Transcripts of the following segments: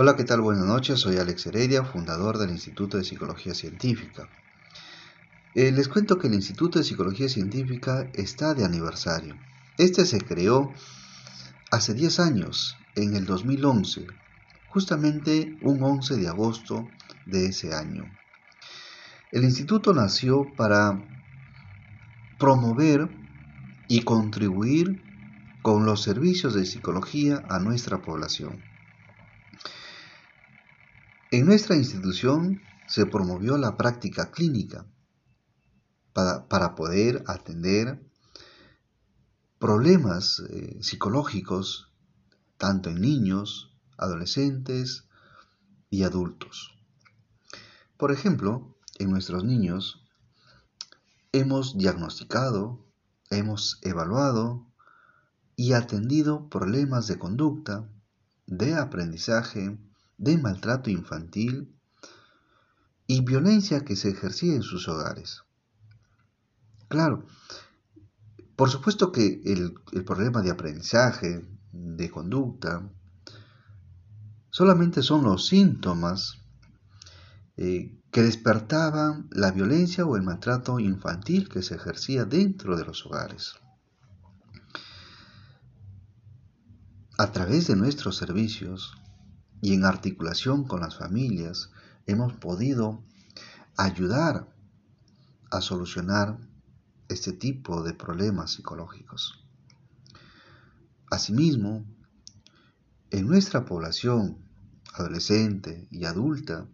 Hola, ¿qué tal? Buenas noches, soy Alex Heredia, fundador del Instituto de Psicología Científica. Eh, les cuento que el Instituto de Psicología Científica está de aniversario. Este se creó hace 10 años, en el 2011, justamente un 11 de agosto de ese año. El instituto nació para promover y contribuir con los servicios de psicología a nuestra población. En nuestra institución se promovió la práctica clínica para, poder atender problemas eh, psicológicos tanto en niños, adolescentes y adultos. Por ejemplo, en nuestros niños hemos diagnosticado, hemos evaluado y atendido problemas de conducta, de aprendizaje, de maltrato infantil y violencia que se ejercía en sus hogares. Claro, por supuesto que el, problema de aprendizaje, de conducta, solamente son los síntomas eh, que despertaban la violencia o el maltrato infantil que se ejercía dentro de los hogares. A través de nuestros servicios, y en articulación con las familias hemos podido ayudar a solucionar este tipo de problemas psicológicos. Asimismo, en nuestra población adolescente y adulta,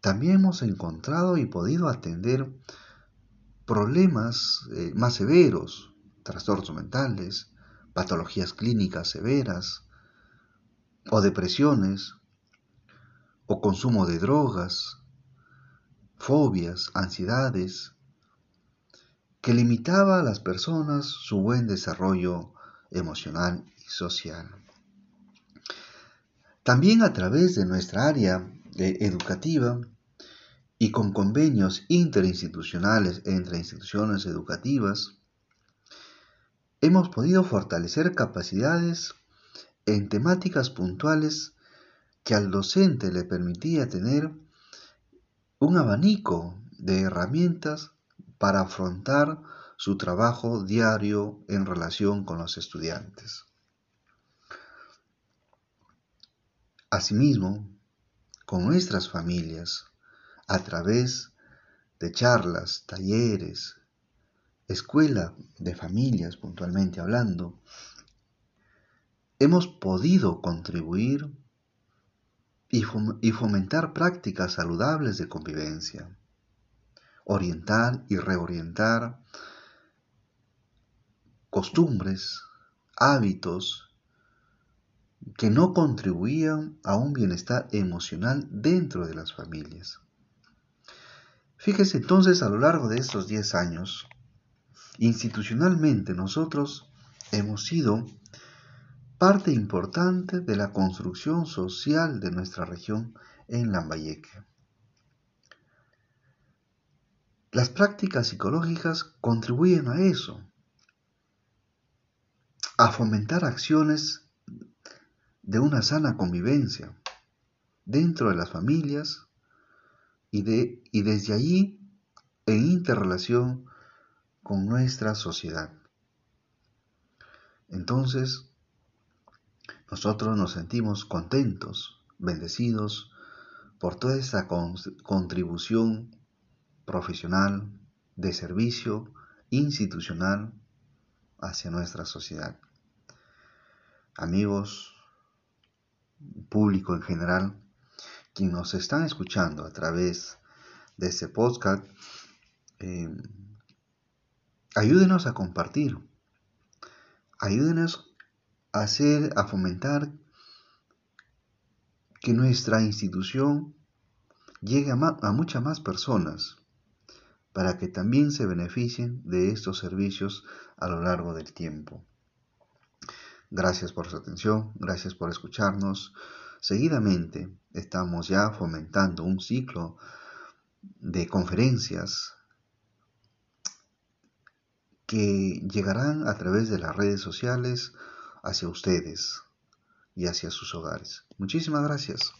también hemos encontrado y podido atender problemas eh, más severos, trastornos mentales, patologías clínicas severas, o depresiones, o consumo de drogas, fobias, ansiedades, que limitaba a las personas su buen desarrollo emocional y social. También a través de nuestra área educativa y con convenios interinstitucionales entre instituciones educativas, hemos podido fortalecer capacidades en temáticas puntuales que al docente le permitía tener un abanico de herramientas para afrontar su trabajo diario en relación con los estudiantes. Asimismo, con nuestras familias, a través de charlas, talleres, escuela de familias puntualmente hablando, hemos podido contribuir y fomentar prácticas saludables de convivencia, orientar y reorientar costumbres, hábitos que no contribuían a un bienestar emocional dentro de las familias. Fíjese entonces a lo largo de estos 10 años, institucionalmente nosotros hemos sido parte importante de la construcción social de nuestra región en Lambayeque. Las prácticas psicológicas contribuyen a eso, a fomentar acciones de una sana convivencia dentro de las familias y, de, y desde allí en interrelación con nuestra sociedad. Entonces, nosotros nos sentimos contentos, bendecidos por toda esta contribución profesional, de servicio institucional hacia nuestra sociedad. Amigos, público en general, quienes nos están escuchando a través de este podcast, eh, ayúdenos a compartir, ayúdenos hacer, a fomentar que nuestra institución llegue a, muchas más personas para que también se beneficien de estos servicios a lo largo del tiempo. Gracias por su atención, gracias por escucharnos. Seguidamente estamos ya fomentando un ciclo de conferencias que llegarán a través de las redes sociales hacia ustedes, y hacia sus hogares. Muchísimas gracias.